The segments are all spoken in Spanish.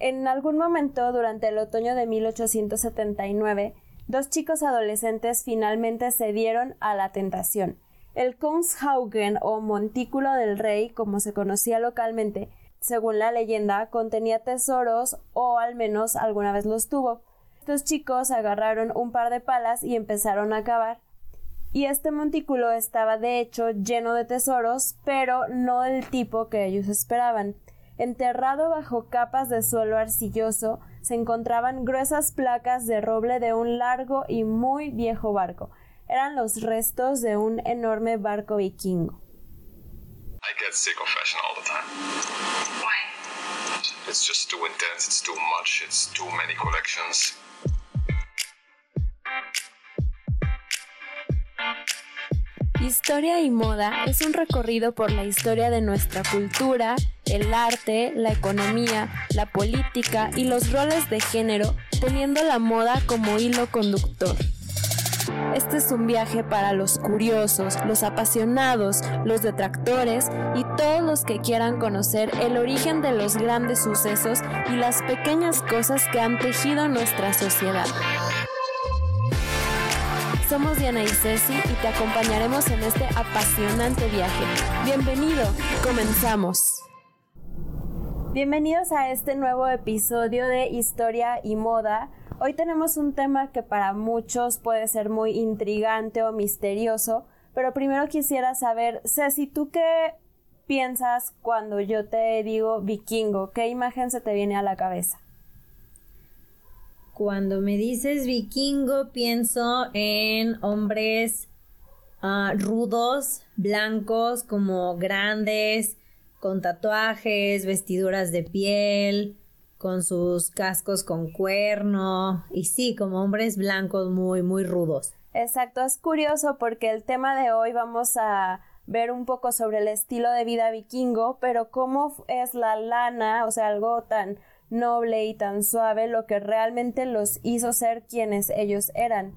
En algún momento durante el otoño de 1879, dos chicos adolescentes finalmente cedieron a la tentación. El Kungshaugen o Montículo del Rey, como se conocía localmente, según la leyenda, contenía tesoros o al menos alguna vez los tuvo. Estos chicos agarraron un par de palas y empezaron a cavar. Y este montículo estaba de hecho lleno de tesoros, pero no del tipo que ellos esperaban. Enterrado bajo capas de suelo arcilloso se encontraban gruesas placas de roble de un largo y muy viejo barco. Eran los restos de un enorme barco vikingo. I get sick of fashion all the time. Why? It's just too intense, it's too much, it's too many collections. Historia y moda es un recorrido por la historia de nuestra cultura, el arte, la economía, la política y los roles de género, teniendo la moda como hilo conductor. Este es un viaje para los curiosos, los apasionados, los detractores y todos los que quieran conocer el origen de los grandes sucesos y las pequeñas cosas que han tejido nuestra sociedad. Somos Diana y Ceci y te acompañaremos en este apasionante viaje. Bienvenido, comenzamos. Bienvenidos a este nuevo episodio de Historia y Moda. Hoy tenemos un tema que para muchos puede ser muy intrigante o misterioso, pero primero quisiera saber, Ceci, ¿tú qué piensas cuando yo te digo vikingo? ¿Qué imagen se te viene a la cabeza? Cuando me dices vikingo, pienso en hombres ah, rudos, blancos, como grandes, con tatuajes, vestiduras de piel, con sus cascos con cuerno, y sí, como hombres blancos muy, muy rudos. Exacto, es curioso porque el tema de hoy vamos a ver un poco sobre el estilo de vida vikingo, pero cómo es la lana, o sea, algo tan noble y tan suave lo que realmente los hizo ser quienes ellos eran.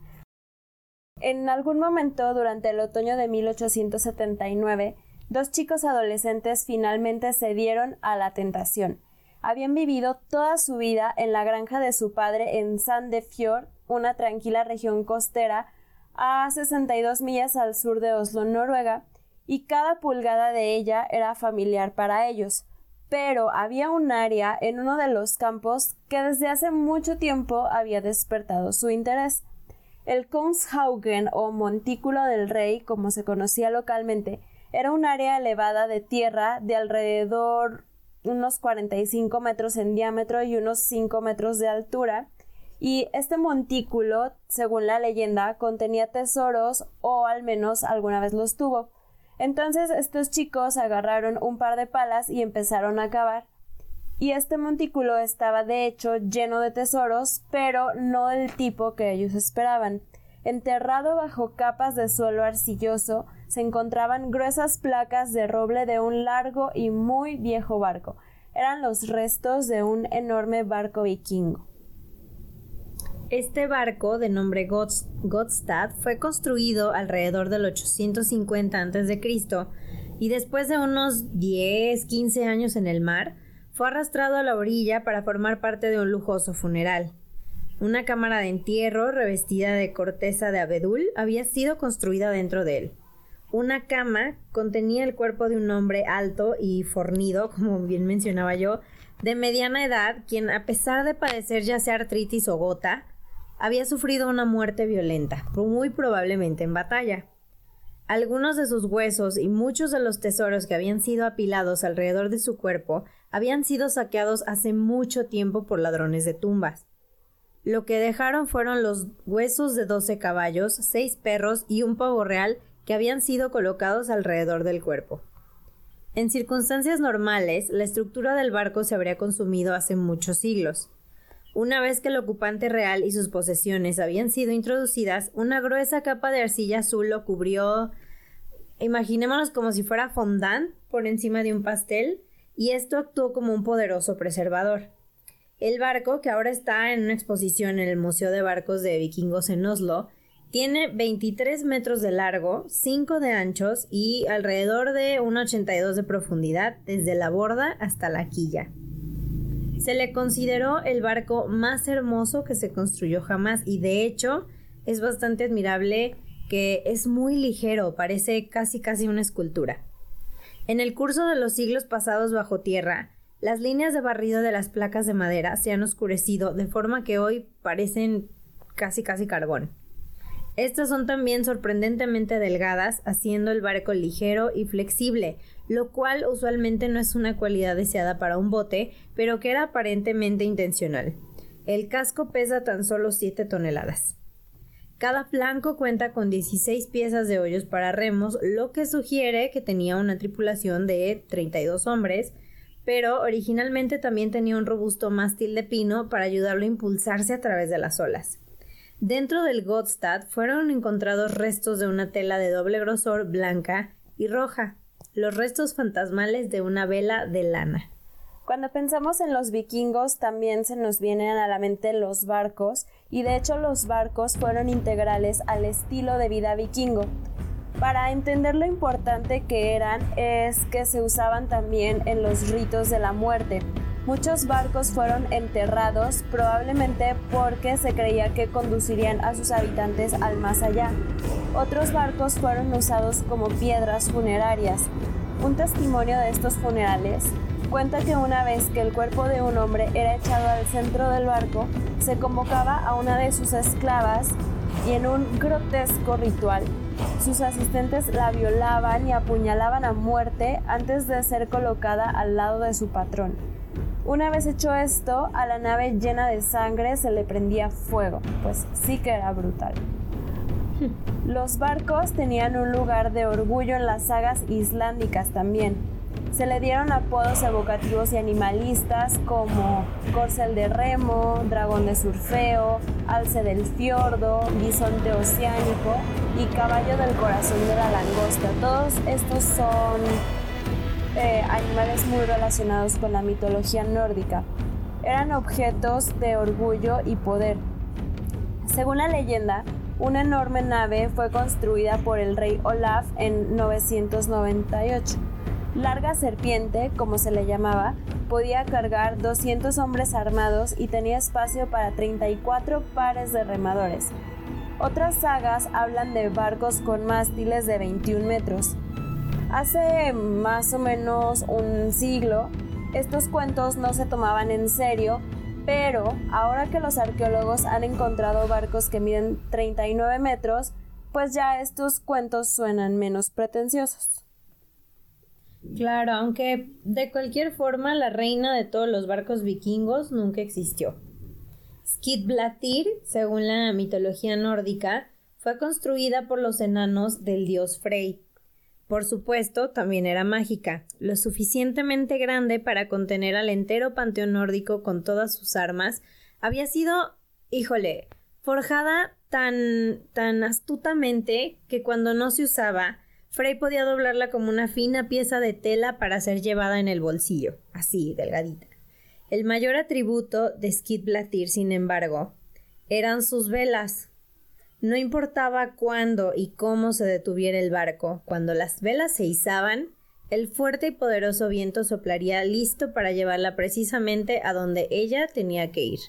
En algún momento durante el otoño de 1879, dos chicos adolescentes finalmente cedieron a la tentación. Habían vivido toda su vida en la granja de su padre en Sandefjord, una tranquila región costera a 62 millas al sur de Oslo, Noruega, y cada pulgada de ella era familiar para ellos pero había un área en uno de los campos que desde hace mucho tiempo había despertado su interés. El Kungshaugen o Montículo del Rey, como se conocía localmente, era un área elevada de tierra de alrededor unos 45 metros en diámetro y unos 5 metros de altura, y este montículo, según la leyenda, contenía tesoros o al menos alguna vez los tuvo. Entonces estos chicos agarraron un par de palas y empezaron a cavar. Y este montículo estaba de hecho lleno de tesoros, pero no del tipo que ellos esperaban. Enterrado bajo capas de suelo arcilloso se encontraban gruesas placas de roble de un largo y muy viejo barco. Eran los restos de un enorme barco vikingo. Este barco, de nombre Godstad, fue construido alrededor del 850 a.C. y después de unos 10-15 años en el mar, fue arrastrado a la orilla para formar parte de un lujoso funeral. Una cámara de entierro revestida de corteza de abedul había sido construida dentro de él. Una cama contenía el cuerpo de un hombre alto y fornido, como bien mencionaba yo, de mediana edad, quien a pesar de padecer ya sea artritis o gota, había sufrido una muerte violenta, muy probablemente en batalla. Algunos de sus huesos y muchos de los tesoros que habían sido apilados alrededor de su cuerpo habían sido saqueados hace mucho tiempo por ladrones de tumbas. Lo que dejaron fueron los huesos de doce caballos, seis perros y un pavo real que habían sido colocados alrededor del cuerpo. En circunstancias normales, la estructura del barco se habría consumido hace muchos siglos. Una vez que el ocupante real y sus posesiones habían sido introducidas, una gruesa capa de arcilla azul lo cubrió, imaginémonos como si fuera fondant por encima de un pastel, y esto actuó como un poderoso preservador. El barco, que ahora está en una exposición en el Museo de Barcos de Vikingos en Oslo, tiene 23 metros de largo, 5 de anchos y alrededor de 1,82 de profundidad desde la borda hasta la quilla. Se le consideró el barco más hermoso que se construyó jamás y de hecho es bastante admirable que es muy ligero, parece casi casi una escultura. En el curso de los siglos pasados bajo tierra, las líneas de barrido de las placas de madera se han oscurecido de forma que hoy parecen casi casi carbón. Estas son también sorprendentemente delgadas, haciendo el barco ligero y flexible, lo cual usualmente no es una cualidad deseada para un bote, pero que era aparentemente intencional. El casco pesa tan solo 7 toneladas. Cada flanco cuenta con 16 piezas de hoyos para remos, lo que sugiere que tenía una tripulación de 32 hombres, pero originalmente también tenía un robusto mástil de pino para ayudarlo a impulsarse a través de las olas. Dentro del Godstad fueron encontrados restos de una tela de doble grosor blanca y roja, los restos fantasmales de una vela de lana. Cuando pensamos en los vikingos también se nos vienen a la mente los barcos y de hecho los barcos fueron integrales al estilo de vida vikingo. Para entender lo importante que eran es que se usaban también en los ritos de la muerte. Muchos barcos fueron enterrados probablemente porque se creía que conducirían a sus habitantes al más allá. Otros barcos fueron usados como piedras funerarias. Un testimonio de estos funerales cuenta que una vez que el cuerpo de un hombre era echado al centro del barco, se convocaba a una de sus esclavas y en un grotesco ritual, sus asistentes la violaban y apuñalaban a muerte antes de ser colocada al lado de su patrón. Una vez hecho esto, a la nave llena de sangre se le prendía fuego, pues sí que era brutal. Los barcos tenían un lugar de orgullo en las sagas islándicas también, se le dieron apodos evocativos y animalistas como corcel de remo, dragón de surfeo, alce del fiordo, bisonte oceánico y caballo del corazón de la langosta. Todos estos son eh, animales muy relacionados con la mitología nórdica. Eran objetos de orgullo y poder. Según la leyenda, una enorme nave fue construida por el rey Olaf en 998 Larga Serpiente, como se le llamaba, podía cargar 200 hombres armados y tenía espacio para 34 pares de remadores. Otras sagas hablan de barcos con mástiles de 21 metros. Hace más o menos un siglo, estos cuentos no se tomaban en serio, pero ahora que los arqueólogos han encontrado barcos que miden 39 metros, pues ya estos cuentos suenan menos pretenciosos. Claro, aunque de cualquier forma la reina de todos los barcos vikingos nunca existió. Skidblatir, según la mitología nórdica, fue construida por los enanos del dios Frey. Por supuesto, también era mágica, lo suficientemente grande para contener al entero panteón nórdico con todas sus armas, había sido, híjole, forjada tan tan astutamente que cuando no se usaba, Frey podía doblarla como una fina pieza de tela para ser llevada en el bolsillo, así, delgadita. El mayor atributo de Skidblatir, sin embargo, eran sus velas. No importaba cuándo y cómo se detuviera el barco, cuando las velas se izaban, el fuerte y poderoso viento soplaría listo para llevarla precisamente a donde ella tenía que ir.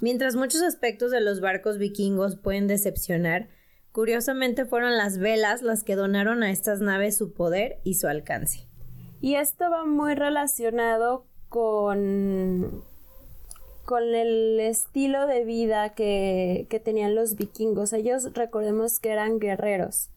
Mientras muchos aspectos de los barcos vikingos pueden decepcionar, Curiosamente fueron las velas las que donaron a estas naves su poder y su alcance. Y esto va muy relacionado con, con el estilo de vida que, que tenían los vikingos. Ellos recordemos que eran guerreros.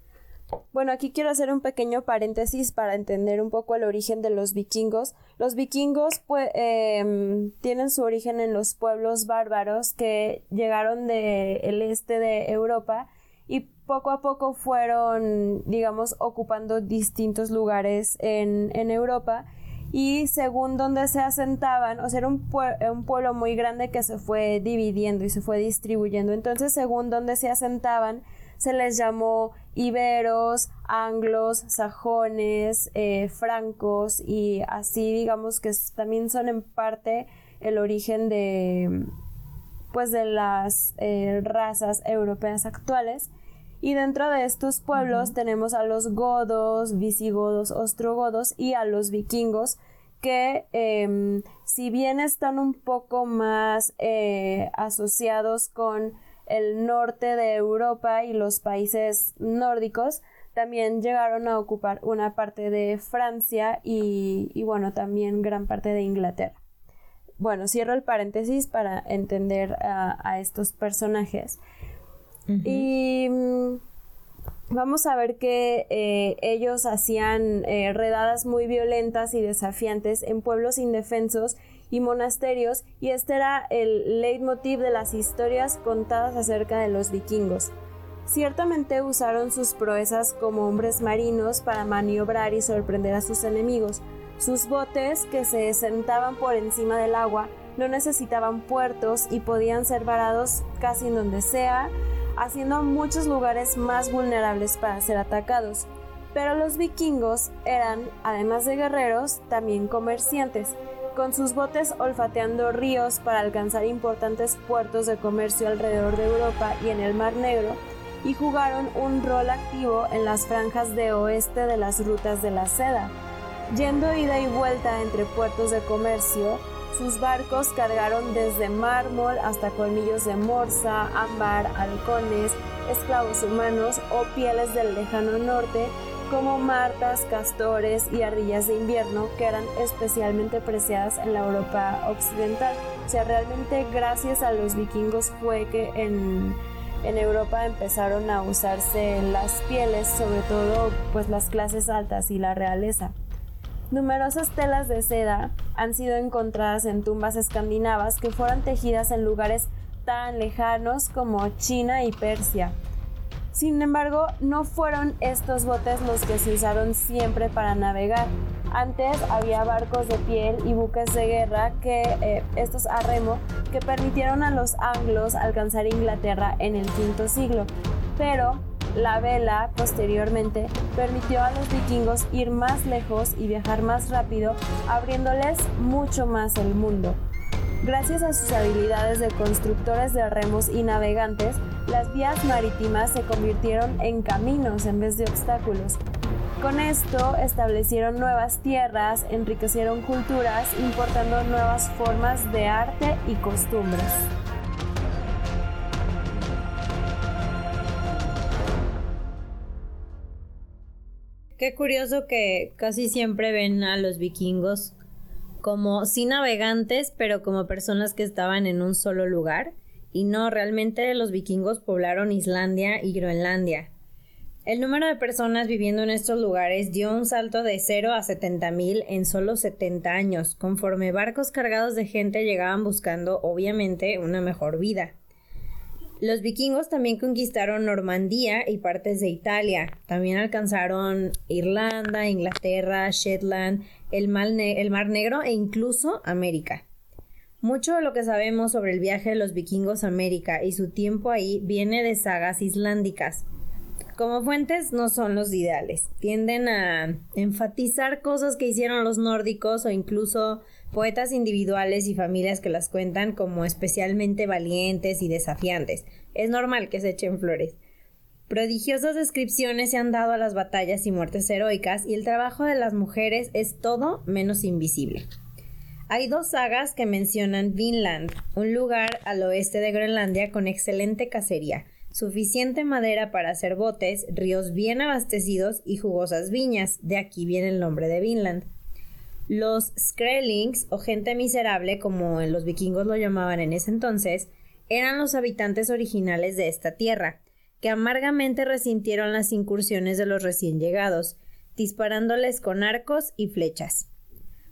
Bueno, aquí quiero hacer un pequeño paréntesis para entender un poco el origen de los vikingos. Los vikingos pues, em, tienen su origen en los pueblos bárbaros que llegaron del este de Europa y poco a poco fueron, digamos, ocupando distintos lugares en, Europa y según donde se asentaban, o sea, era un, un, pueblo muy grande que se fue dividiendo y se fue distribuyendo. Entonces, según donde se asentaban, se les llamó iberos, anglos, sajones, eh, francos y así, digamos, que también son en parte el origen de, pues de las eh, razas europeas actuales. Y dentro de estos pueblos tenemos a los godos, visigodos, ostrogodos y a los vikingos, que em, si bien están un poco más eh, asociados con el norte de Europa y los países nórdicos, también llegaron a ocupar una parte de Francia y, bueno, también gran parte de Inglaterra. Bueno, cierro el paréntesis para entender a, estos personajes. Y mm, vamos a ver que eh, ellos hacían eh, redadas muy violentas y desafiantes en pueblos indefensos y monasterios y este era el leitmotiv de las historias contadas acerca de los vikingos. Ciertamente usaron sus proezas como hombres marinos para maniobrar y sorprender a sus enemigos. Sus botes, que se sentaban por encima del agua, no necesitaban puertos y podían ser varados casi en donde sea, haciendo muchos lugares más vulnerables para ser atacados. Pero los vikingos eran, además de guerreros, también comerciantes, con sus botes olfateando ríos para alcanzar importantes puertos de comercio alrededor de Europa y en el Mar Negro, y jugaron un rol activo en las franjas de oeste de las rutas de la seda. Yendo ida y vuelta entre puertos de comercio, sus barcos cargaron desde mármol hasta colmillos de morsa, ámbar, halcones, esclavos humanos o pieles del lejano norte, como martas, castores y ardillas de invierno que eran especialmente preciadas en la Europa occidental. O sea, realmente gracias a los vikingos fue que en en Europa empezaron a usarse las pieles, sobre todo pues las clases altas y la realeza. Numerosas telas de seda han sido encontradas en tumbas escandinavas que fueron tejidas en lugares tan lejanos como China y Persia. Sin embargo, no fueron estos botes los que se usaron siempre para navegar. Antes había barcos de piel y buques de guerra que eh, estos a remo que permitieron a los anglos alcanzar Inglaterra en el quinto siglo. Pero la vela posteriormente permitió a los vikingos ir más lejos y viajar más rápido, abriéndoles mucho más el mundo. Gracias a sus habilidades de constructores de remos y navegantes, las vías marítimas se convirtieron en caminos en vez de obstáculos. Con esto establecieron nuevas tierras, enriquecieron culturas, importando nuevas formas de arte y costumbres. Qué curioso que casi siempre ven a los vikingos como sí navegantes, pero como personas que estaban en un solo lugar. Y no, realmente los vikingos poblaron Islandia y Groenlandia. El número de personas viviendo en estos lugares dio un salto de 0 a 70 mil en solo 70 años, conforme barcos cargados de gente llegaban buscando, obviamente, una mejor vida. Los vikingos también conquistaron Normandía y partes de Italia. También alcanzaron Irlanda, Inglaterra, Shetland, el Mar, Negro e incluso América. Mucho de lo que sabemos sobre el viaje de los vikingos a América y su tiempo ahí viene de sagas islándicas. Como fuentes no son los ideales, tienden a enfatizar cosas que hicieron los nórdicos o incluso poetas individuales y familias que las cuentan como especialmente valientes y desafiantes. Es normal que se echen flores. Prodigiosas descripciones se han dado a las batallas y muertes heroicas y el trabajo de las mujeres es todo menos invisible. Hay dos sagas que mencionan Vinland, un lugar al oeste de Groenlandia con excelente cacería, suficiente madera para hacer botes, ríos bien abastecidos y jugosas viñas, de aquí viene el nombre de Vinland. Los Skrellings, o gente miserable, como los vikingos lo llamaban en ese entonces, eran los habitantes originales de esta tierra, que amargamente resintieron las incursiones de los recién llegados, disparándoles con arcos y flechas.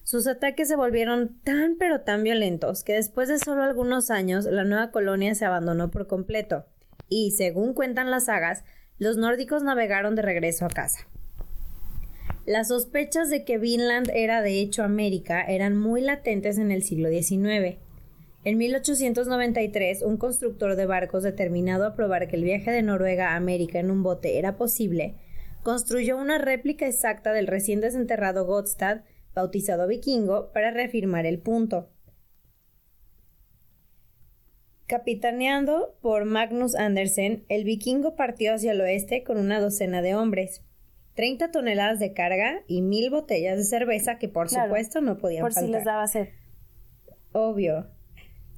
Sus ataques se volvieron tan pero tan violentos que después de solo algunos años la nueva colonia se abandonó por completo, y, según cuentan las sagas, los nórdicos navegaron de regreso a casa. Las sospechas de que Vinland era de hecho América eran muy latentes en el siglo XIX, en 1893, un constructor de barcos determinado a probar que el viaje de Noruega a América en un bote era posible, construyó una réplica exacta del recién desenterrado Godstad, bautizado vikingo, para reafirmar el punto. Capitaneando por Magnus Andersen, el vikingo partió hacia el oeste con una docena de hombres. 30 toneladas de carga y mil botellas de cerveza que por supuesto no podían por faltar. si les daba sed. Obvio.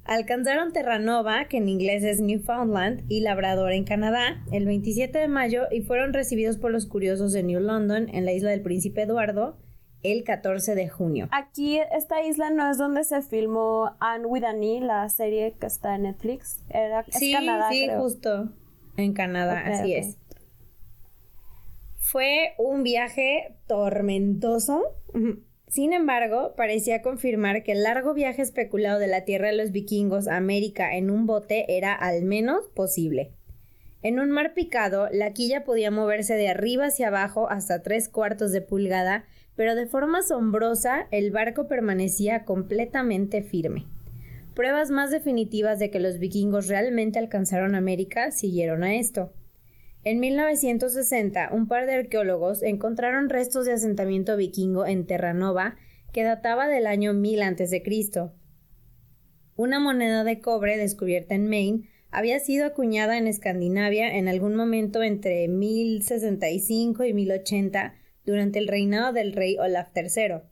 Alcanzaron Terranova, que en inglés es Newfoundland, y Labrador en Canadá, el 27 de mayo y fueron recibidos por los curiosos de New London en la isla del Príncipe Eduardo el 14 de junio. Aquí, esta isla no es donde se filmó Anne with an E, la serie que está en Netflix. Era, es sí, Canadá, sí, creo. justo. En Canadá, así es. Fue un viaje tormentoso. Sin embargo, parecía confirmar que el largo viaje especulado de la tierra de los vikingos a América en un bote era al menos posible. En un mar picado, la quilla podía moverse de arriba hacia abajo hasta tres cuartos de pulgada, pero de forma asombrosa el barco permanecía completamente firme. Pruebas más definitivas de que los vikingos realmente alcanzaron América siguieron a esto. En 1960, un par de arqueólogos encontraron restos de asentamiento vikingo en Terranova que databa del año 1000 a.C. Una moneda de cobre descubierta en Maine había sido acuñada en Escandinavia en algún momento entre 1065 y 1080 durante el reinado del rey Olaf III.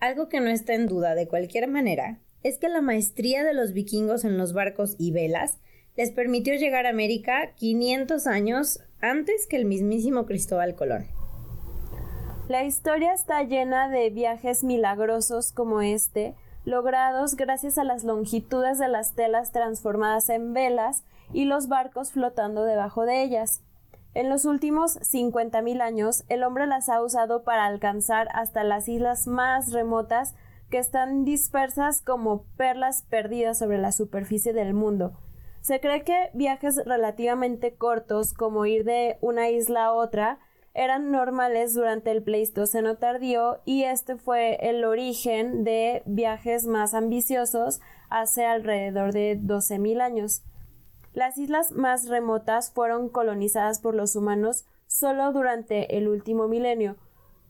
Algo que no está en duda de cualquier manera es que la maestría de los vikingos en los barcos y velas les permitió llegar a América 500 años antes que el mismísimo Cristóbal Colón. La historia está llena de viajes milagrosos como este, logrados gracias a las longitudes de las telas transformadas en velas y los barcos flotando debajo de ellas. En los últimos 50.000 años, el hombre las ha usado para alcanzar hasta las islas más remotas que están dispersas como perlas perdidas sobre la superficie del mundo. Se cree que viajes relativamente cortos, como ir de una isla a otra, eran normales durante el Pleistoceno tardío y este fue el origen de viajes más ambiciosos hace alrededor de 12.000 años. Las islas más remotas fueron colonizadas por los humanos solo durante el último milenio.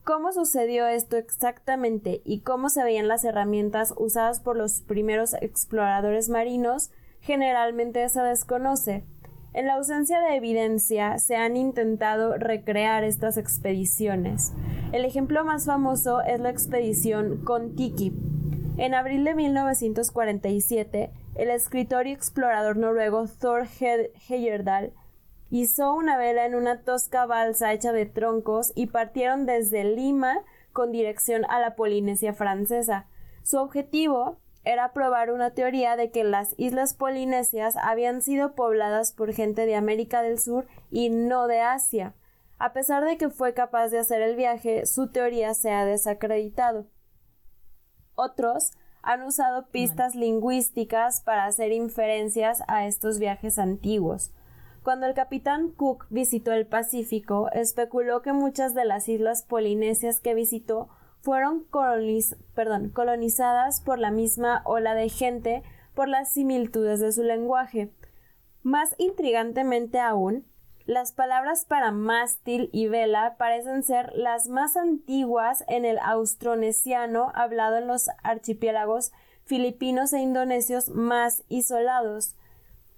¿Cómo sucedió esto exactamente y cómo se veían las herramientas usadas por los primeros exploradores marinos? Generalmente se desconoce. En la ausencia de evidencia, se han intentado recrear estas expediciones. El ejemplo más famoso es la expedición Kon-Tiki. En abril de 1947, el escritor y explorador noruego Thor Heyerdahl hizo una vela en una tosca balsa hecha de troncos y partieron desde Lima con dirección a la Polinesia francesa. Su objetivo era probar una teoría de que las islas polinesias habían sido pobladas por gente de América del Sur y no de Asia. A pesar de que fue capaz de hacer el viaje, su teoría se ha desacreditado. Otros han usado pistas lingüísticas para hacer inferencias a estos viajes antiguos. Cuando el capitán Cook visitó el Pacífico, especuló que muchas de las islas polinesias que visitó fueron colonizadas por la misma ola de gente por las similitudes de su lenguaje. Más intrigantemente aún, las palabras para mástil y vela parecen ser las más antiguas en el austronesiano hablado en los archipiélagos filipinos e indonesios más isolados,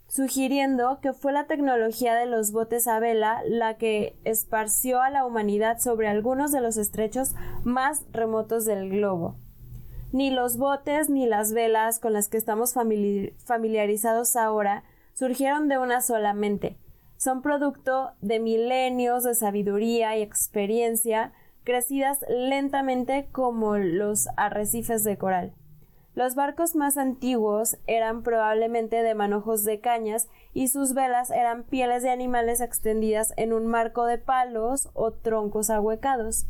sugiriendo que fue la tecnología de los botes a vela la que esparció a la humanidad sobre algunos de los estrechos más remotos del globo. Ni los botes ni las velas con las que estamos familiarizados ahora surgieron de una sola mente. Son producto de milenios de sabiduría y experiencia crecidas lentamente como los arrecifes de coral. Los barcos más antiguos eran probablemente de manojos de cañas y sus velas eran pieles de animales extendidas en un marco de palos o troncos ahuecados.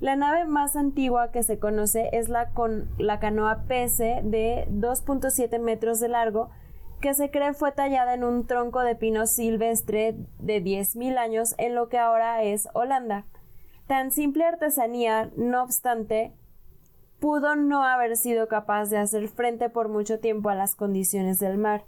La nave más antigua que se conoce es la, con, la canoa Pese de 2.7 metros de largo que se cree fue tallada en un tronco de pino silvestre de 10.000 años en lo que ahora es Holanda. Tan simple artesanía, no obstante, pudo no haber sido capaz de hacer frente por mucho tiempo a las condiciones del mar.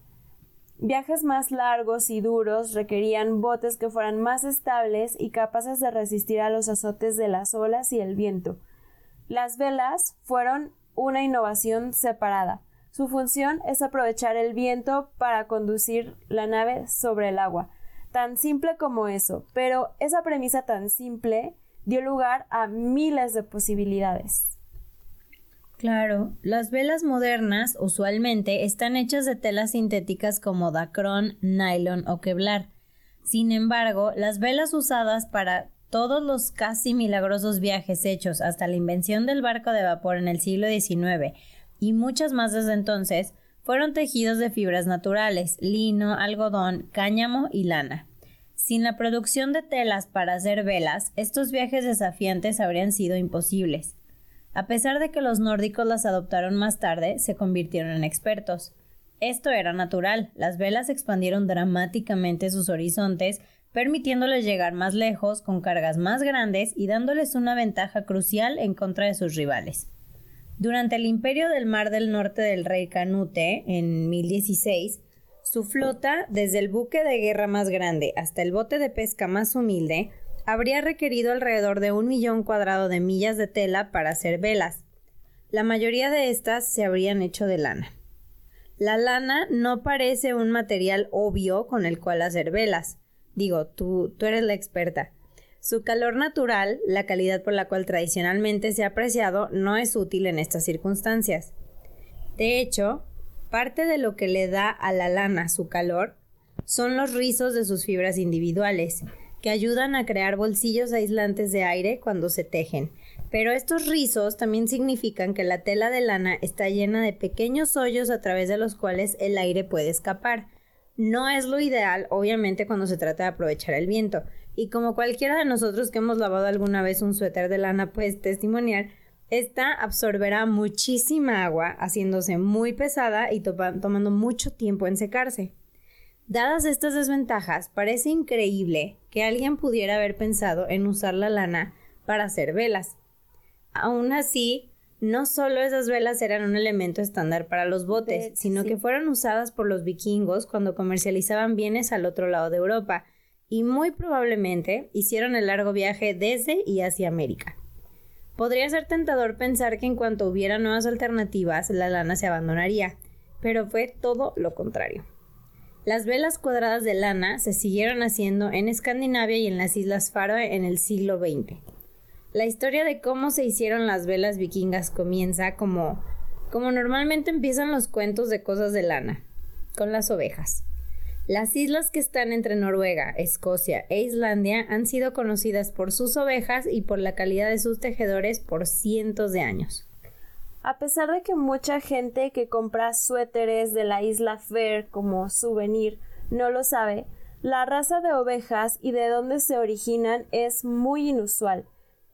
Viajes más largos y duros requerían botes que fueran más estables y capaces de resistir a los azotes de las olas y el viento. Las velas fueron una innovación separada. Su función es aprovechar el viento para conducir la nave sobre el agua. Tan simple como eso, pero esa premisa tan simple dio lugar a miles de posibilidades. Claro, las velas modernas usualmente están hechas de telas sintéticas como dacrón, nylon o kevlar. Sin embargo, las velas usadas para todos los casi milagrosos viajes hechos hasta la invención del barco de vapor en el siglo XIX y muchas más desde entonces fueron tejidos de fibras naturales, lino, algodón, cáñamo y lana. Sin la producción de telas para hacer velas, estos viajes desafiantes habrían sido imposibles. A pesar de que los nórdicos las adoptaron más tarde, se convirtieron en expertos. Esto era natural, las velas expandieron dramáticamente sus horizontes, permitiéndoles llegar más lejos, con cargas más grandes y dándoles una ventaja crucial en contra de sus rivales. Durante el imperio del Mar del Norte del rey Canute, en 1016, su flota, desde el buque de guerra más grande hasta el bote de pesca más humilde, habría requerido alrededor de un millón cuadrado de millas de tela para hacer velas. La mayoría de estas se habrían hecho de lana. La lana no parece un material obvio con el cual hacer velas. Digo, tú, tú eres la experta. Su calor natural, la calidad por la cual tradicionalmente se ha apreciado, no es útil en estas circunstancias. De hecho, parte de lo que le da a la lana su calor son los rizos de sus fibras individuales, que ayudan a crear bolsillos aislantes de aire cuando se tejen. Pero estos rizos también significan que la tela de lana está llena de pequeños hoyos a través de los cuales el aire puede escapar. No es lo ideal, obviamente, cuando se trata de aprovechar el viento. Y como cualquiera de nosotros que hemos lavado alguna vez un suéter de lana puede testimoniar, esta absorberá muchísima agua, haciéndose muy pesada y tomando mucho tiempo en secarse. Dadas estas desventajas, parece increíble que alguien pudiera haber pensado en usar la lana para hacer velas. Aún así, no solo esas velas eran un elemento estándar para los botes, sino que fueron usadas por los vikingos cuando comercializaban bienes al otro lado de Europa, y muy probablemente hicieron el largo viaje desde y hacia América. Podría ser tentador pensar que en cuanto hubiera nuevas alternativas, la lana se abandonaría, pero fue todo lo contrario. Las velas cuadradas de lana se siguieron haciendo en Escandinavia y en las Islas Faroe en el siglo XX. La historia de cómo se hicieron las velas vikingas comienza como, como normalmente empiezan los cuentos de cosas de lana, con las ovejas. Las islas que están entre Noruega, Escocia e Islandia han sido conocidas por sus ovejas y por la calidad de sus tejedores por cientos de años. A pesar de que mucha gente que compra suéteres de la isla Fair como souvenir no lo sabe, la raza de ovejas y de dónde se originan es muy inusual.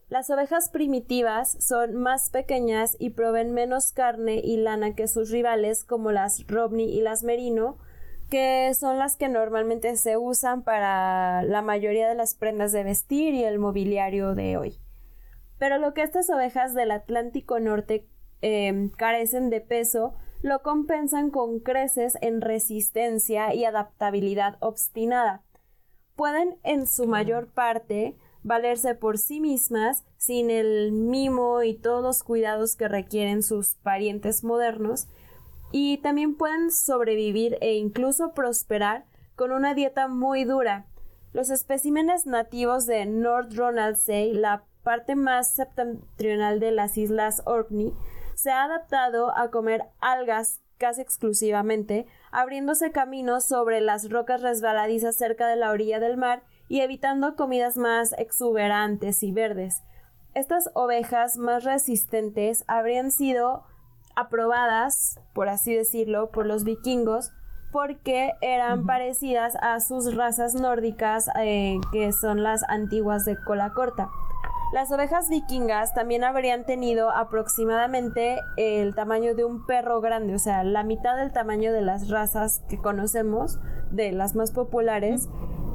Las ovejas primitivas son más pequeñas y proveen menos carne y lana que sus rivales como las Romney y las Merino, que son las que normalmente se usan para la mayoría de las prendas de vestir y el mobiliario de hoy. Pero lo que estas ovejas del Atlántico Norte Em, carecen de peso lo compensan con creces en resistencia y adaptabilidad obstinada. Pueden en su mayor parte valerse por sí mismas sin el mimo y todos los cuidados que requieren sus parientes modernos y también pueden sobrevivir e incluso prosperar con una dieta muy dura. Los especímenes nativos de North Ronaldsay, la parte más septentrional de las islas Orkney, se ha adaptado a comer algas casi exclusivamente, abriéndose caminos sobre las rocas resbaladizas cerca de la orilla del mar y evitando comidas más exuberantes y verdes. Estas ovejas más resistentes habrían sido aprobadas, por así decirlo, por los vikingos porque eran parecidas a sus razas nórdicas eh, que son las antiguas de cola corta. Las ovejas vikingas también habrían tenido aproximadamente el tamaño de un perro grande, o sea, la mitad del tamaño de las razas que conocemos, de las más populares,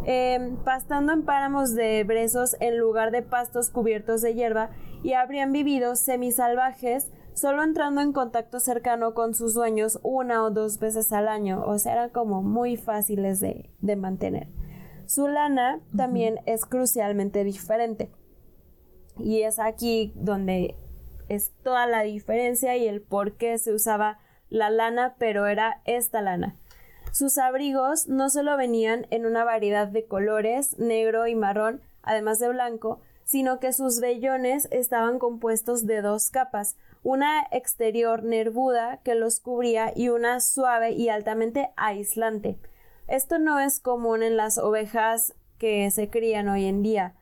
em, pastando en páramos de brezos en lugar de pastos cubiertos de hierba y habrían vivido semisalvajes solo entrando en contacto cercano con sus dueños una o dos veces al año, o sea, eran como muy fáciles de, mantener. Su lana también es crucialmente diferente. Y es aquí donde es toda la diferencia y el por qué se usaba la lana, pero era esta lana. Sus abrigos no solo venían en una variedad de colores, negro y marrón, además de blanco, sino que sus vellones estaban compuestos de dos capas, una exterior nervuda que los cubría y una suave y altamente aislante. Esto no es común en las ovejas que se crían hoy en día.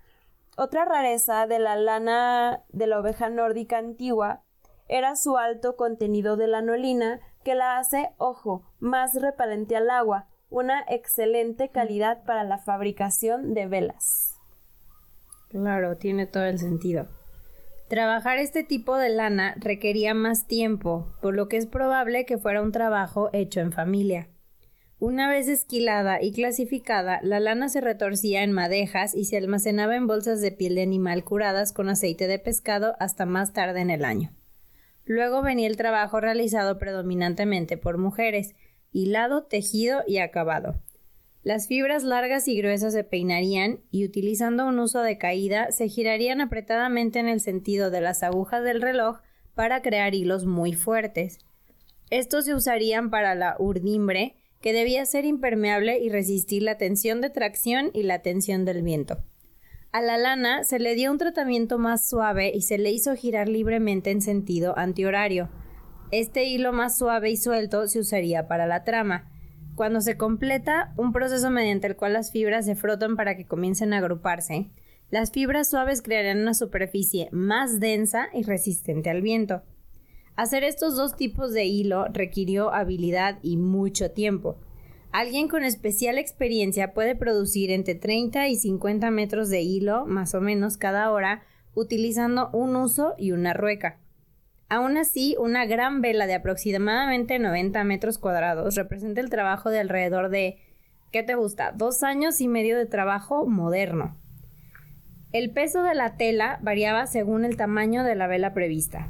Otra rareza de la lana de la oveja nórdica antigua era su alto contenido de lanolina que la hace, ojo, más repelente al agua, una excelente calidad para la fabricación de velas. Claro, tiene todo el sentido. Trabajar este tipo de lana requería más tiempo, por lo que es probable que fuera un trabajo hecho en familia. Una vez esquilada y clasificada, la lana se retorcía en madejas y se almacenaba en bolsas de piel de animal curadas con aceite de pescado hasta más tarde en el año. Luego venía el trabajo realizado predominantemente por mujeres, hilado, tejido y acabado. Las fibras largas y gruesas se peinarían y utilizando un uso de caída se girarían apretadamente en el sentido de las agujas del reloj para crear hilos muy fuertes. Estos se usarían para la urdimbre, que debía ser impermeable y resistir la tensión de tracción y la tensión del viento. A la lana se le dio un tratamiento más suave y se le hizo girar libremente en sentido antihorario. Este hilo más suave y suelto se usaría para la trama. Cuando se completa un proceso mediante el cual las fibras se frotan para que comiencen a agruparse, las fibras suaves crearán una superficie más densa y resistente al viento. Hacer estos dos tipos de hilo requirió habilidad y mucho tiempo. Alguien con especial experiencia puede producir entre 30 y 50 metros de hilo, más o menos cada hora, utilizando un uso y una rueca. Aún así, una gran vela de aproximadamente 90 metros cuadrados representa el trabajo de alrededor de, ¿qué te gusta? Dos años y medio de trabajo moderno. El peso de la tela variaba según el tamaño de la vela prevista.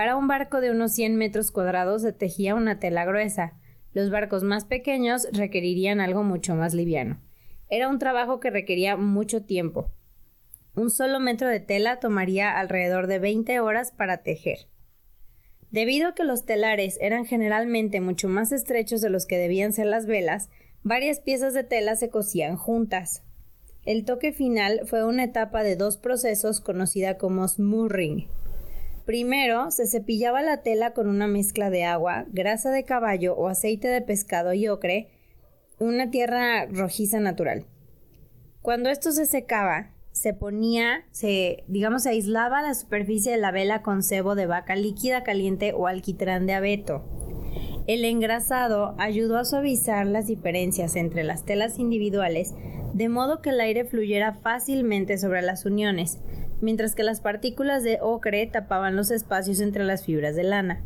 Para un barco de unos 100 metros cuadrados se tejía una tela gruesa, los barcos más pequeños requerirían algo mucho más liviano. Era un trabajo que requería mucho tiempo. Un solo metro de tela tomaría alrededor de 20 horas para tejer. Debido a que los telares eran generalmente mucho más estrechos de los que debían ser las velas, varias piezas de tela se cosían juntas. El toque final fue una etapa de dos procesos conocida como smurring, Primero, se cepillaba la tela con una mezcla de agua, grasa de caballo o aceite de pescado y ocre, una tierra rojiza natural. Cuando esto se secaba, se ponía, se, digamos, se aislaba la superficie de la vela con cebo de vaca líquida caliente o alquitrán de abeto. El engrasado ayudó a suavizar las diferencias entre las telas individuales, de modo que el aire fluyera fácilmente sobre las uniones, mientras que las partículas de ocre tapaban los espacios entre las fibras de lana.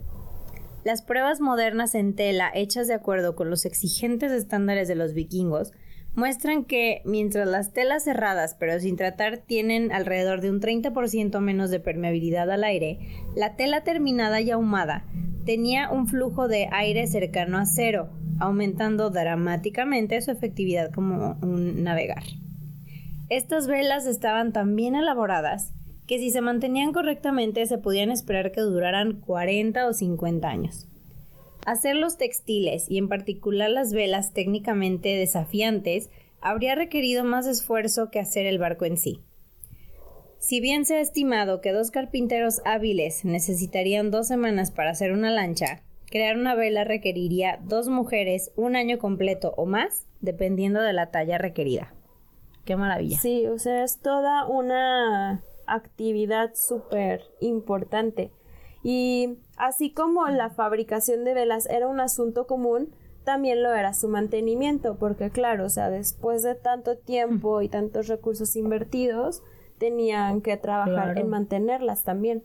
Las pruebas modernas en tela, hechas de acuerdo con los exigentes estándares de los vikingos, muestran que mientras las telas cerradas pero sin tratar tienen alrededor de un 30% menos de permeabilidad al aire, la tela terminada y ahumada tenía un flujo de aire cercano a cero, aumentando dramáticamente su efectividad como un navegar. Estas velas estaban tan bien elaboradas que si se mantenían correctamente se podían esperar que duraran 40 o 50 años. Hacer los textiles y en particular las velas técnicamente desafiantes habría requerido más esfuerzo que hacer el barco en sí. Si bien se ha estimado que dos carpinteros hábiles necesitarían dos semanas para hacer una lancha, crear una vela requeriría dos mujeres un año completo o más, dependiendo de la talla requerida. Qué maravilla. Sí, o sea, es toda una actividad súper importante. Y así como la fabricación de velas era un asunto común, también lo era su mantenimiento, porque claro, o sea, después de tanto tiempo y tantos recursos invertidos, tenían que trabajar en mantenerlas también.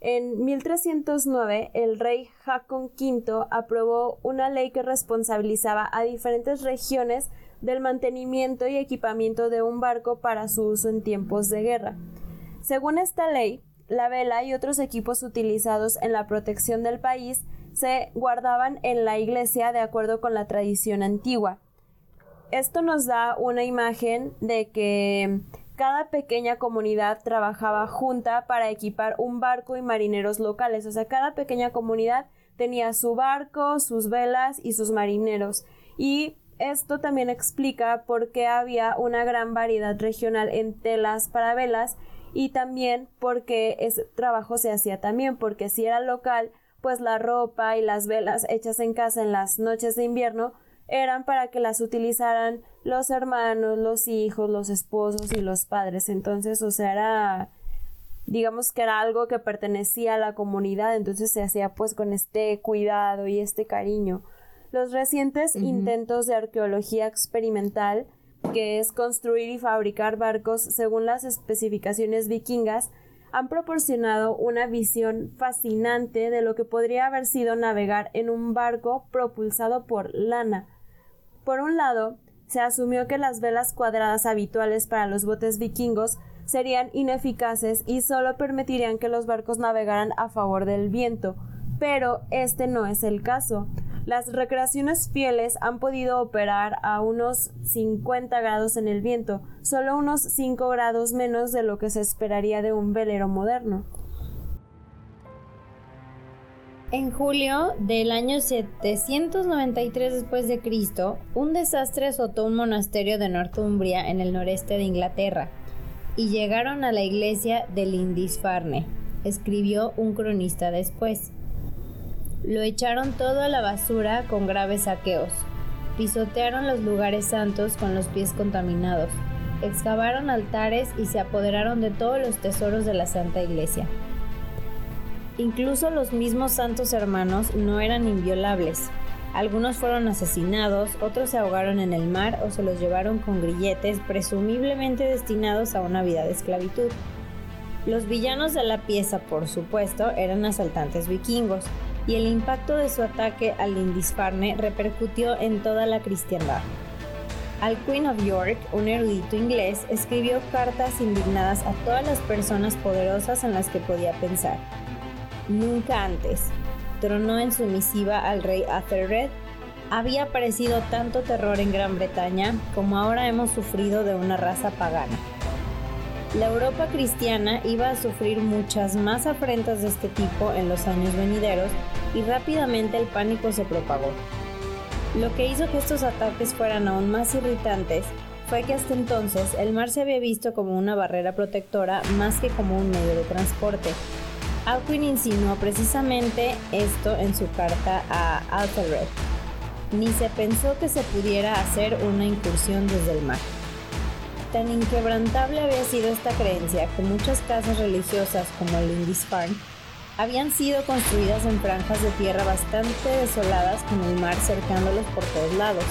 En 1309, el rey Jacón V aprobó una ley que responsabilizaba a diferentes regiones del mantenimiento y equipamiento de un barco para su uso en tiempos de guerra. Según esta ley, la vela y otros equipos utilizados en la protección del país se guardaban en la iglesia de acuerdo con la tradición antigua. Esto nos da una imagen de que cada pequeña comunidad trabajaba junta para equipar un barco y marineros locales. O sea, cada pequeña comunidad tenía su barco, sus velas y sus marineros. Y esto también explica por qué había una gran variedad regional en telas para velas y también porque ese trabajo se hacía también, porque si era local, pues la ropa y las velas hechas en casa en las noches de invierno eran para que las utilizaran los hermanos, los hijos, los esposos y los padres. Entonces, o sea, era digamos que era algo que pertenecía a la comunidad, entonces se hacía pues con este cuidado y este cariño. Los recientes intentos de arqueología experimental, que es construir y fabricar barcos según las especificaciones vikingas, han proporcionado una visión fascinante de lo que podría haber sido navegar en un barco propulsado por lana. Por un lado, se asumió que las velas cuadradas habituales para los botes vikingos serían ineficaces y solo permitirían que los barcos navegaran a favor del viento, pero este no es el caso. Las recreaciones fieles han podido operar a unos 50 grados en el viento, solo unos 5 grados menos de lo que se esperaría de un velero moderno. En julio del año 793 después de Cristo, un desastre azotó un monasterio de Northumbria en el noreste de Inglaterra y llegaron a la iglesia de Lindisfarne, escribió un cronista después. Lo echaron todo a la basura con graves saqueos. Pisotearon los lugares santos con los pies contaminados. Excavaron altares y se apoderaron de todos los tesoros de la Santa Iglesia. Incluso los mismos santos hermanos no eran inviolables. Algunos fueron asesinados, otros se ahogaron en el mar o se los llevaron con grilletes, presumiblemente destinados a una vida de esclavitud. Los villanos de la pieza, por supuesto, eran asaltantes vikingos, y el impacto de su ataque al Lindisfarne repercutió en toda la cristiandad. Al Queen of York, un erudito inglés, escribió cartas indignadas a todas las personas poderosas en las que podía pensar. Nunca antes, tronó en su misiva al rey Athelred, había aparecido tanto terror en Gran Bretaña como ahora hemos sufrido de una raza pagana. La Europa cristiana iba a sufrir muchas más afrentas de este tipo en los años venideros y rápidamente el pánico se propagó. Lo que hizo que estos ataques fueran aún más irritantes fue que hasta entonces el mar se había visto como una barrera protectora más que como un medio de transporte, Alcuin insinuó precisamente esto en su carta a Alfred. Ni se pensó que se pudiera hacer una incursión desde el mar. Tan inquebrantable había sido esta creencia que muchas casas religiosas como Lindisfarne habían sido construidas en franjas de tierra bastante desoladas con el mar cercándolos por todos lados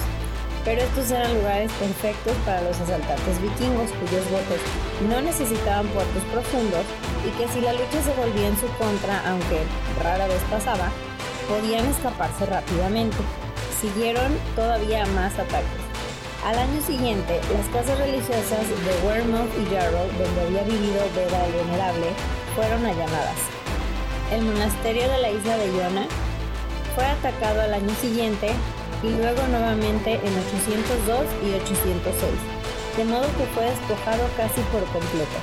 pero estos eran lugares perfectos para los asaltantes vikingos cuyos botes no necesitaban puertos profundos y que si la lucha se volvía en su contra, aunque rara vez pasaba, podían escaparse rápidamente. Siguieron todavía más ataques. Al año siguiente, las casas religiosas de Wearmouth y Jarrow, donde había vivido Beda el Venerable, fueron allanadas. El monasterio de la isla de Iona fue atacado al año siguiente y luego nuevamente en 802 y 806, de modo que fue despojado casi por completo.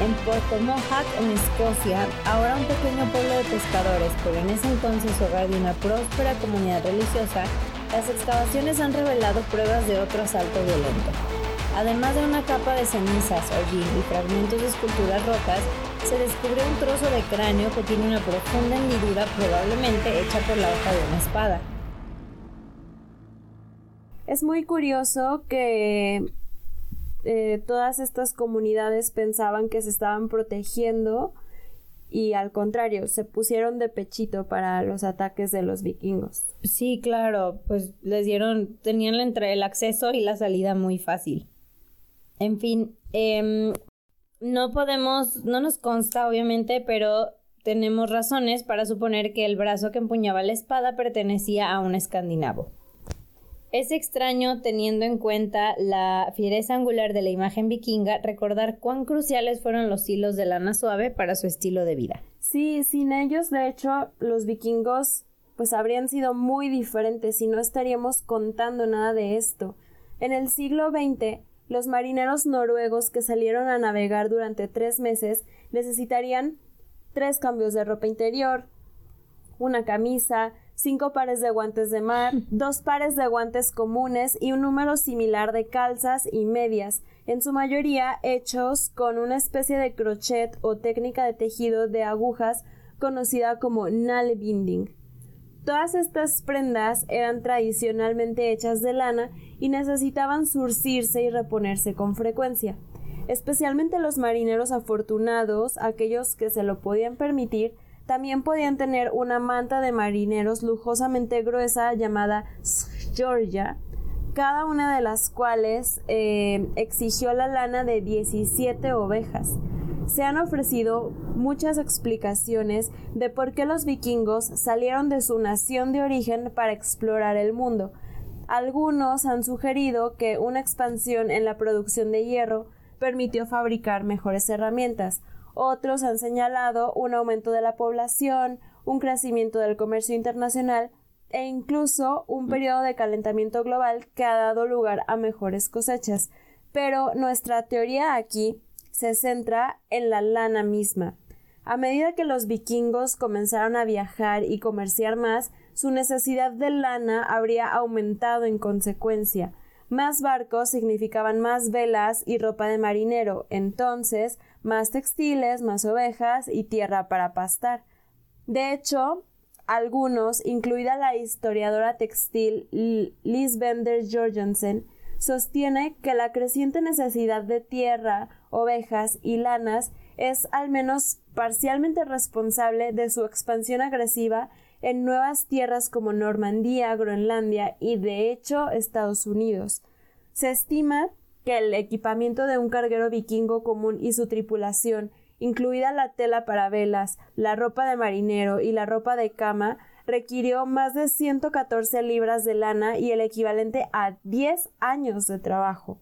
En Puerto Mohawk, en Escocia, ahora un pequeño pueblo de pescadores, pero en ese entonces hogar de una próspera comunidad religiosa, las excavaciones han revelado pruebas de otro asalto violento. Además de una capa de cenizas, hollín y fragmentos de esculturas rotas, se descubrió un trozo de cráneo que tiene una profunda hendidura probablemente hecha por la hoja de una espada. Es muy curioso que eh, todas estas comunidades pensaban que se estaban protegiendo y al contrario, se pusieron de pechito para los ataques de los vikingos. Sí, claro, pues les dieron, tenían entre el acceso y la salida muy fácil. En fin, em, no podemos, no nos consta obviamente, pero tenemos razones para suponer que el brazo que empuñaba la espada pertenecía a un escandinavo. Es extraño, teniendo en cuenta la fiereza angular de la imagen vikinga, recordar cuán cruciales fueron los hilos de lana suave para su estilo de vida. Sí, sin ellos, de hecho, los vikingos pues habrían sido muy diferentes y no estaríamos contando nada de esto. En el siglo XX, los marineros noruegos que salieron a navegar durante tres meses necesitarían tres cambios de ropa interior, una camisa, cinco pares de guantes de mar, dos pares de guantes comunes y un número similar de calzas y medias, en su mayoría hechos con una especie de crochet o técnica de tejido de agujas conocida como binding. Todas estas prendas eran tradicionalmente hechas de lana y necesitaban surcirse y reponerse con frecuencia. Especialmente los marineros afortunados, aquellos que se lo podían permitir, también podían tener una manta de marineros lujosamente gruesa llamada Georgia, cada una de las cuales eh, exigió la lana de 17 ovejas. Se han ofrecido muchas explicaciones de por qué los vikingos salieron de su nación de origen para explorar el mundo. Algunos han sugerido que una expansión en la producción de hierro permitió fabricar mejores herramientas. Otros han señalado un aumento de la población, un crecimiento del comercio internacional e incluso un periodo de calentamiento global que ha dado lugar a mejores cosechas. Pero nuestra teoría aquí se centra en la lana misma. A medida que los vikingos comenzaron a viajar y comerciar más, su necesidad de lana habría aumentado en consecuencia. Más barcos significaban más velas y ropa de marinero, entonces más textiles, más ovejas y tierra para pastar. De hecho, algunos, incluida la historiadora textil Liz Bender Jorgensen, sostiene que la creciente necesidad de tierra, ovejas y lanas es al menos parcialmente responsable de su expansión agresiva en nuevas tierras como Normandía, Groenlandia y de hecho Estados Unidos. Se estima que el equipamiento de un carguero vikingo común y su tripulación, incluida la tela para velas, la ropa de marinero y la ropa de cama, requirió más de 114 libras de lana y el equivalente a 10 años de trabajo.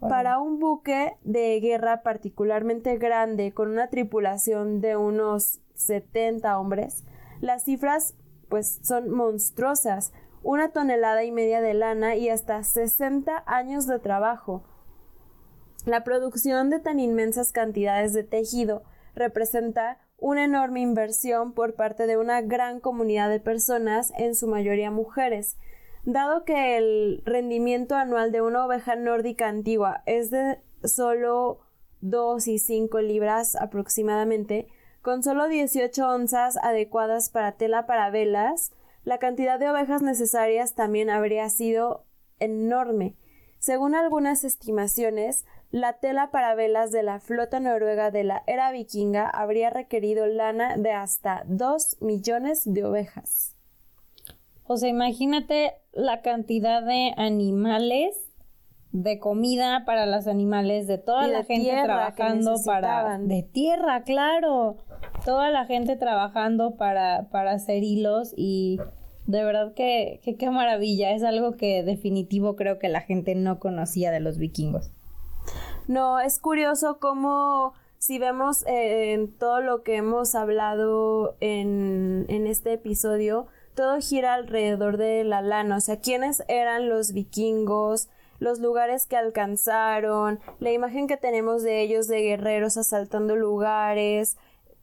Para un buque de guerra particularmente grande con una tripulación de unos 70 hombres, las cifras pues son monstruosas, una tonelada y media de lana y hasta 60 años de trabajo. La producción de tan inmensas cantidades de tejido representa una enorme inversión por parte de una gran comunidad de personas, en su mayoría mujeres. Dado que el rendimiento anual de una oveja nórdica antigua es de solo 2 y 5 libras aproximadamente, con solo 18 onzas adecuadas para tela para velas, la cantidad de ovejas necesarias también habría sido enorme. Según algunas estimaciones, la tela para velas de la flota noruega de la era vikinga habría requerido lana de hasta dos millones de ovejas. O sea, imagínate la cantidad de animales, de comida para los animales, de toda la gente trabajando para... De tierra, claro. Toda la gente trabajando para, para hacer hilos y de verdad que, que qué maravilla. Es algo que definitivo creo que la gente no conocía de los vikingos. No, es curioso cómo si vemos eh, en todo lo que hemos hablado en, en este episodio, todo gira alrededor de la lana, o sea, quiénes eran los vikingos, los lugares que alcanzaron, la imagen que tenemos de ellos de guerreros asaltando lugares,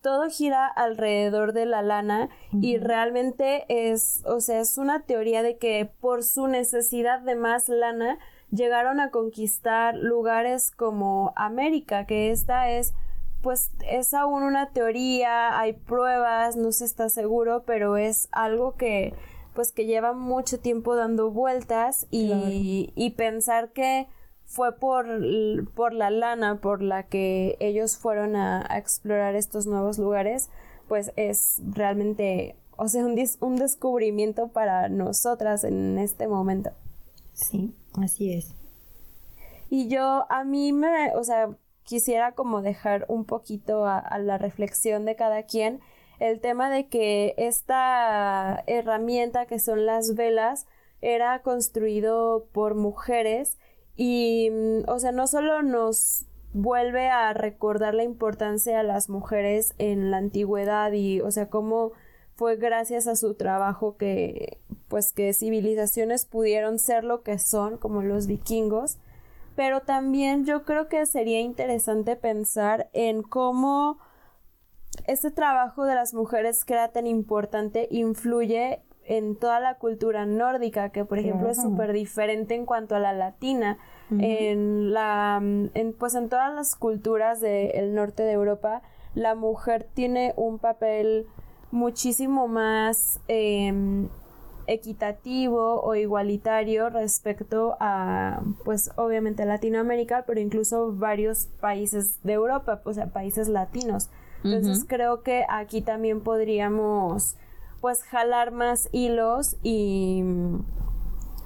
todo gira alrededor de la lana y realmente es, o sea, es una teoría de que por su necesidad de más lana llegaron a conquistar lugares como América, que esta es pues es aún una teoría, hay pruebas, no se está seguro, pero es algo que pues que lleva mucho tiempo dando vueltas y, y pensar que fue por, por la lana por la que ellos fueron a, explorar estos nuevos lugares, pues es realmente, o sea, un, un descubrimiento para nosotras en este momento. Sí, así es. Y yo, a mí me, o sea, quisiera como dejar un poquito a, la reflexión de cada quien el tema de que esta herramienta que son las velas era construido por mujeres y, mm, o sea, no solo nos vuelve a recordar la importancia de las mujeres en la antigüedad y, o sea, cómo fue gracias a su trabajo que pues que civilizaciones pudieron ser lo que son como los vikingos. Pero también yo creo que sería interesante pensar en cómo este trabajo de las mujeres que era tan importante influye en toda la cultura nórdica, que por ejemplo es súper diferente en cuanto a la latina. En la, en, pues en todas las culturas del norte de Europa, la mujer tiene un papel muchísimo más em, equitativo o igualitario respecto a, pues obviamente Latinoamérica, pero incluso varios países de Europa, o sea, países latinos. Entonces creo que aquí también podríamos, pues, jalar más hilos y,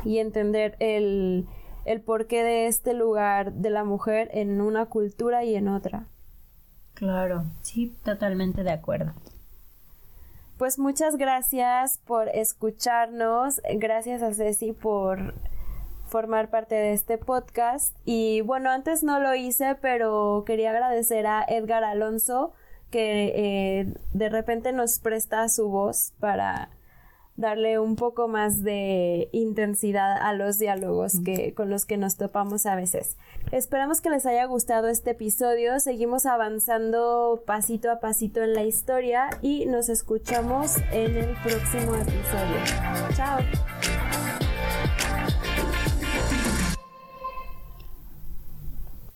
y entender el, el porqué de este lugar de la mujer en una cultura y en otra. Claro, sí, totalmente de acuerdo. Pues muchas gracias por escucharnos, gracias a Ceci por formar parte de este podcast y bueno, antes no lo hice, pero quería agradecer a Edgar Alonso que eh, de repente nos presta su voz para darle un poco más de intensidad a los diálogos que, con los que nos topamos a veces. Esperamos que les haya gustado este episodio. Seguimos avanzando pasito a pasito en la historia y nos escuchamos en el próximo episodio. Chao.